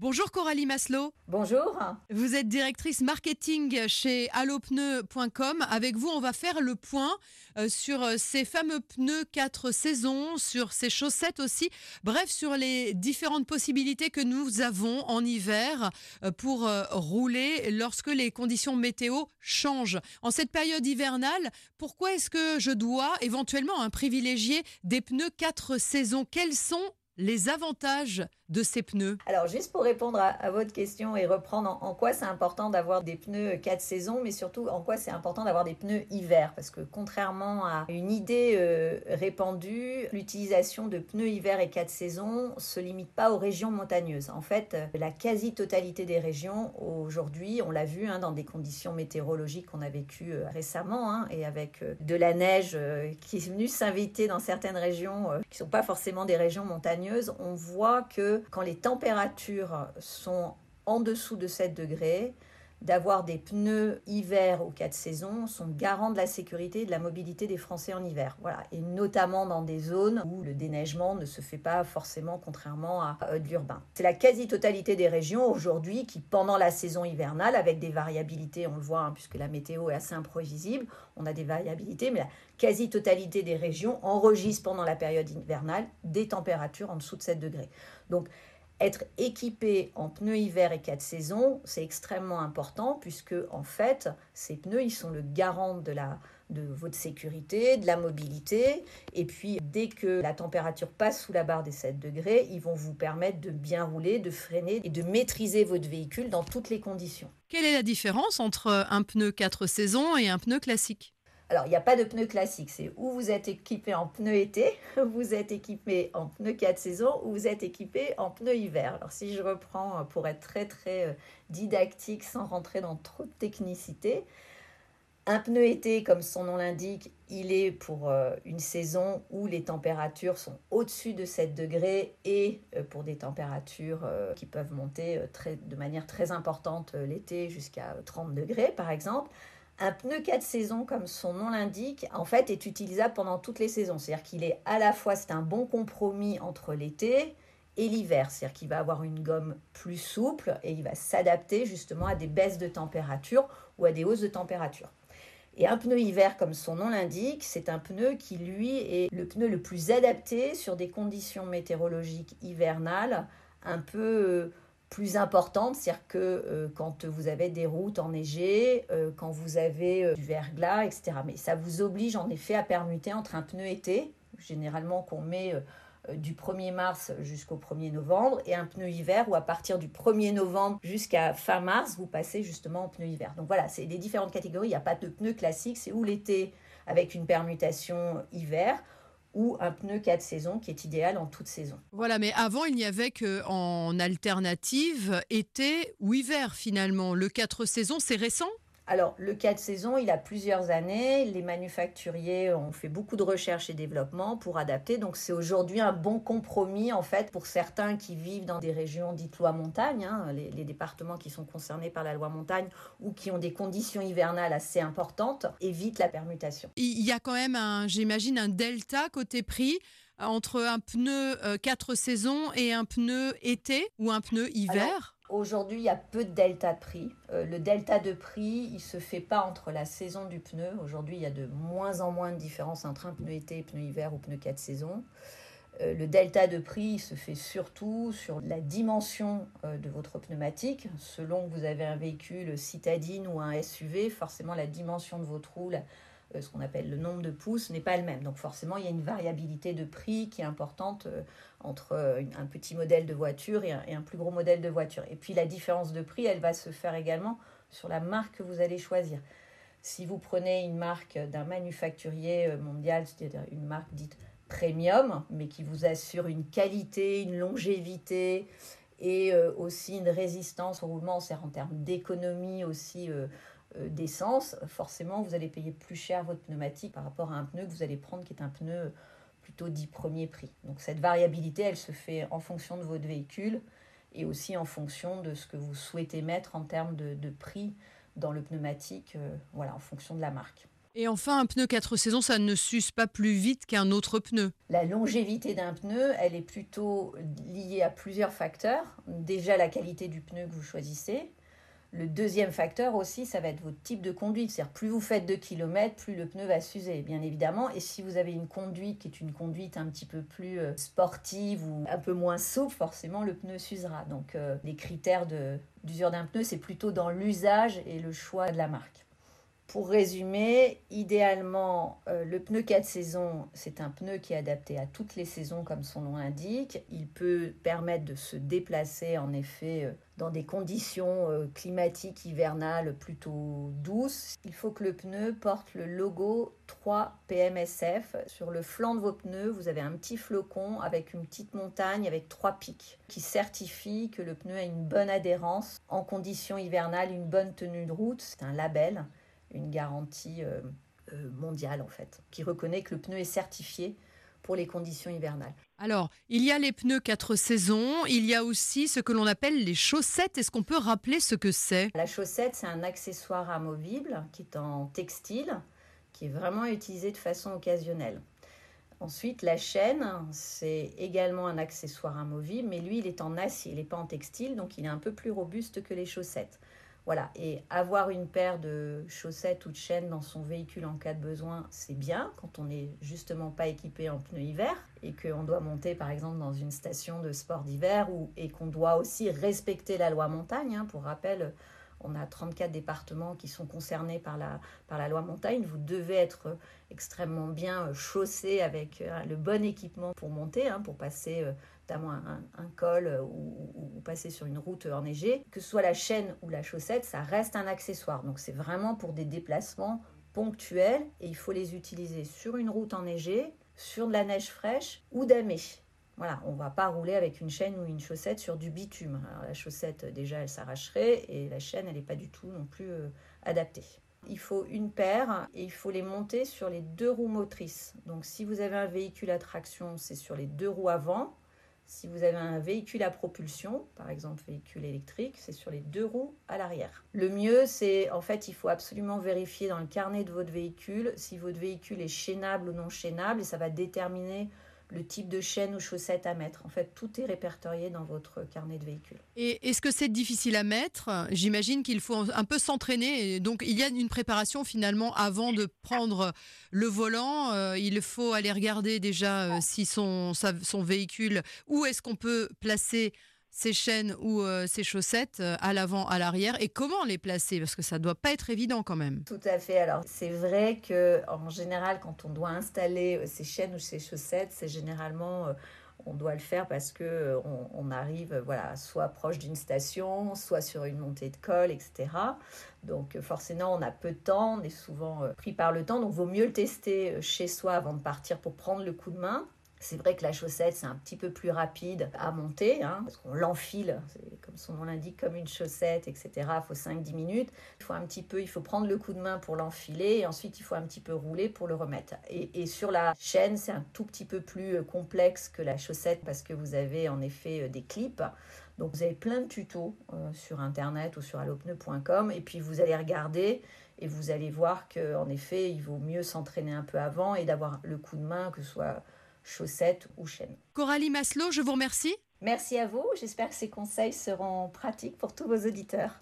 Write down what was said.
Bonjour Coralie Maslow. Bonjour. Vous êtes directrice marketing chez allopneu.com. Avec vous, on va faire le point euh, sur euh, ces fameux pneus 4 saisons, sur ces chaussettes aussi. Bref, sur les différentes possibilités que nous avons en hiver euh, pour rouler lorsque les conditions météo changent. En cette période hivernale, pourquoi est-ce que je dois éventuellement un privilégier des pneus 4 saisons? Quels sont les avantages de ces pneus Alors, juste pour répondre à, votre question et reprendre en, quoi c'est important d'avoir des pneus 4 saisons, mais surtout en quoi c'est important d'avoir des pneus hiver. Parce que contrairement à une idée euh, répandue, l'utilisation de pneus hiver et 4 saisons se limite pas aux régions montagneuses. En fait, euh, la quasi-totalité des régions aujourd'hui, on l'a vu hein, dans des conditions météorologiques qu'on a vécues euh, récemment, hein, et avec de la neige qui est venue s'inviter dans certaines régions qui ne sont pas forcément des régions montagneuses, on voit que quand les températures sont en dessous de 7 degrés, d'avoir des pneus hiver aux quatre saisons sont garants de la sécurité et de la mobilité des Français en hiver. Voilà. Et notamment dans des zones où le déneigement ne se fait pas forcément contrairement à euh, de l'urbain. C'est la quasi-totalité des régions aujourd'hui qui, pendant la saison hivernale, avec des variabilités, on le voit, hein, puisque la météo est assez imprévisible, on a des variabilités, mais la quasi-totalité des régions enregistrent pendant la période hivernale des températures en dessous de 7 degrés. Donc, être équipé en pneus hiver et 4 saisons, c'est extrêmement important puisque en fait, ces pneus, ils sont le garant de la de votre sécurité, de la mobilité. Et puis, dès que la température passe sous la barre des 7 degrés, ils vont vous permettre de bien rouler, de freiner et de maîtriser votre véhicule dans toutes les conditions. Quelle est la différence entre un pneu 4 saisons et un pneu classique? Alors, il n'y a pas de pneus classiques. C'est où vous êtes équipé en pneus été, vous êtes équipé en pneus 4 saisons, ou vous êtes équipé en pneus hiver. Alors, si je reprends pour être très, très euh, didactique sans rentrer dans trop de technicité, un pneu été, comme son nom l'indique, il est pour euh, une saison où les températures sont au-dessus de 7 degrés et euh, pour des températures qui peuvent monter de manière très importante l'été jusqu'à 30 degrés par exemple. Un pneu 4 saisons, comme son nom l'indique, en fait est utilisable pendant toutes les saisons. C'est-à-dire qu'il est à la fois, c'est un bon compromis entre l'été et l'hiver. C'est-à-dire qu'il va avoir une gomme plus souple et il va s'adapter justement à des baisses de température ou à des hausses de température. Et un pneu hiver, comme son nom l'indique, c'est un pneu qui, lui, est le pneu le plus adapté sur des conditions météorologiques hivernales, un peu euh, plus importante, c'est-à-dire que euh, quand vous avez des routes enneigées, euh, quand vous avez euh, du verglas, etc. Mais ça vous oblige en effet à permuter entre un pneu été, généralement qu'on met du 1er mars jusqu'au 1er novembre, et un pneu hiver où à partir du 1er novembre jusqu'à fin mars, vous passez justement au pneu hiver. Donc voilà, c'est des différentes catégories, il n'y a pas de pneu classique, c'est où l'été avec une permutation hiver, ou un pneu 4 saisons qui est idéal en toute saison. Voilà, mais avant, il n'y avait qu'en alternative été ou hiver finalement. Le 4 saisons, c'est récent? Alors, le cas de saison, il a plusieurs années. Les manufacturiers ont fait beaucoup de recherche et développement pour adapter. Donc, c'est aujourd'hui un bon compromis, en fait, pour certains qui vivent dans des régions dites loi montagne, hein, les, les, départements qui sont concernés par la loi montagne ou qui ont des conditions hivernales assez importantes, évitent la permutation. Il y a quand même, j'imagine, un delta côté prix entre un pneu 4 euh, saisons et un pneu été ou un pneu hiver? Aujourd'hui, il y a peu de delta de prix. Euh, le delta de prix, il se fait pas entre la saison du pneu. Aujourd'hui, il y a de moins en moins de différence entre un pneu été, pneu hiver ou pneu 4 saisons. Euh, le delta de prix se fait surtout sur la dimension de votre pneumatique. Selon que vous avez un véhicule citadine ou un SUV, forcément la dimension de votre roue, euh, ce qu'on appelle le nombre de pouces, n'est pas le même. Donc forcément, il y a une variabilité de prix qui est importante euh, entre euh, un petit modèle de voiture et un, plus gros modèle de voiture. Et puis la différence de prix, elle va se faire également sur la marque que vous allez choisir. Si vous prenez une marque d'un manufacturier mondial, c'est-à-dire une marque dite premium, mais qui vous assure une qualité, une longévité et aussi une résistance au roulement, c'est en termes d'économie aussi euh, d'essence, forcément vous allez payer plus cher votre pneumatique par rapport à un pneu que vous allez prendre qui est un pneu plutôt dit premier prix. Donc cette variabilité, elle se fait en fonction de votre véhicule et aussi en fonction de ce que vous souhaitez mettre en termes de, prix dans le pneumatique, euh, voilà, en fonction de la marque. Et enfin, un pneu 4 saisons, ça ne s'use pas plus vite qu'un autre pneu. La longévité d'un pneu, elle est plutôt liée à plusieurs facteurs. Déjà la qualité du pneu que vous choisissez, le deuxième facteur aussi, ça va être votre type de conduite. C'est-à-dire, plus vous faites de kilomètres, plus le pneu va s'user, bien évidemment. Et si vous avez une conduite qui est une conduite un petit peu plus euh, sportive ou un peu moins souple, forcément, le pneu s'usera. Donc, euh, les critères d'usure d'un pneu, c'est plutôt dans l'usage et le choix de la marque. Pour résumer, idéalement, euh, le pneu 4 saisons, c'est un pneu qui est adapté à toutes les saisons comme son nom l'indique. Il peut permettre de se déplacer en effet euh, dans des conditions euh, climatiques hivernales plutôt douces. Il faut que le pneu porte le logo 3 PMSF. Sur le flanc de vos pneus, vous avez un petit flocon avec une petite montagne avec trois pics qui certifie que le pneu a une bonne adhérence en conditions hivernales, une bonne tenue de route. C'est un label une garantie euh, euh, mondiale en fait, qui reconnaît que le pneu est certifié pour les conditions hivernales. Alors, il y a les pneus 4 saisons, il y a aussi ce que l'on appelle les chaussettes. Est-ce qu'on peut rappeler ce que c'est? La chaussette, c'est un accessoire amovible qui est en textile, qui est vraiment utilisé de façon occasionnelle. Ensuite, la chaîne, c'est également un accessoire amovible, mais lui, il est en acier, il n'est pas en textile, donc il est un peu plus robuste que les chaussettes. Voilà, et avoir une paire de chaussettes ou de chaînes dans son véhicule en cas de besoin, c'est bien quand on n'est justement pas équipé en pneus hiver et qu'on doit monter par exemple dans une station de sport d'hiver et qu'on doit aussi respecter la loi montagne. Hein. Pour rappel, on a 34 départements qui sont concernés par la, par la loi montagne. Vous devez être extrêmement bien chaussé avec euh, le bon équipement pour monter, hein, pour passer euh, notamment un, col euh, ou, passer sur une route enneigée, que ce soit la chaîne ou la chaussette, ça reste un accessoire. Donc c'est vraiment pour des déplacements ponctuels et il faut les utiliser sur une route enneigée, sur de la neige fraîche ou damée. Voilà, on ne va pas rouler avec une chaîne ou une chaussette sur du bitume. La chaussette, déjà, elle s'arracherait et la chaîne, elle n'est pas du tout non plus euh, adaptée. Il faut une paire et il faut les monter sur les deux roues motrices. Donc si vous avez un véhicule à traction, c'est sur les deux roues avant. Si vous avez un véhicule à propulsion, par exemple véhicule électrique, c'est sur les deux roues à l'arrière. Le mieux, c'est en fait, il faut absolument vérifier dans le carnet de votre véhicule si votre véhicule est chaînable ou non chaînable et ça va déterminer le type de chaîne ou chaussette à mettre. En fait, tout est répertorié dans votre carnet de véhicule. Et est-ce que c'est difficile à mettre? J'imagine qu'il faut un peu s'entraîner. Donc, il y a une préparation finalement avant de prendre le volant. Euh, il faut aller regarder déjà euh, si son, son véhicule, où est-ce qu'on peut placer ces chaînes ou euh, ces chaussettes euh, à l'avant, à l'arrière et comment les placer? Parce que ça doit pas être évident quand même. Tout à fait. Alors c'est vrai que en général quand on doit installer euh, ces chaînes ou ces chaussettes, c'est généralement on doit le faire parce que on, arrive voilà soit proche d'une station, soit sur une montée de col, etc. Donc forcément on a peu de temps, on est souvent pris par le temps, donc vaut mieux le tester chez soi avant de partir pour prendre le coup de main. C'est vrai que la chaussette, c'est un petit peu plus rapide à monter, hein, parce qu'on l'enfile, comme son nom l'indique, comme une chaussette, etc. Il faut 5-10 minutes. Il faut un petit peu, il faut prendre le coup de main pour l'enfiler, et ensuite il faut un petit peu rouler pour le remettre. Et, sur la chaîne, c'est un tout petit peu plus euh, complexe que la chaussette, parce que vous avez en effet euh, des clips. Donc vous avez plein de tutos euh, sur internet ou sur allopneu.com, et puis vous allez regarder et vous allez voir qu'en effet, il vaut mieux s'entraîner un peu avant et d'avoir le coup de main, que ce soit chaussettes ou chaînes. Coralie Maslow, je vous remercie. Merci à vous. J'espère que ces conseils seront pratiques pour tous vos auditeurs.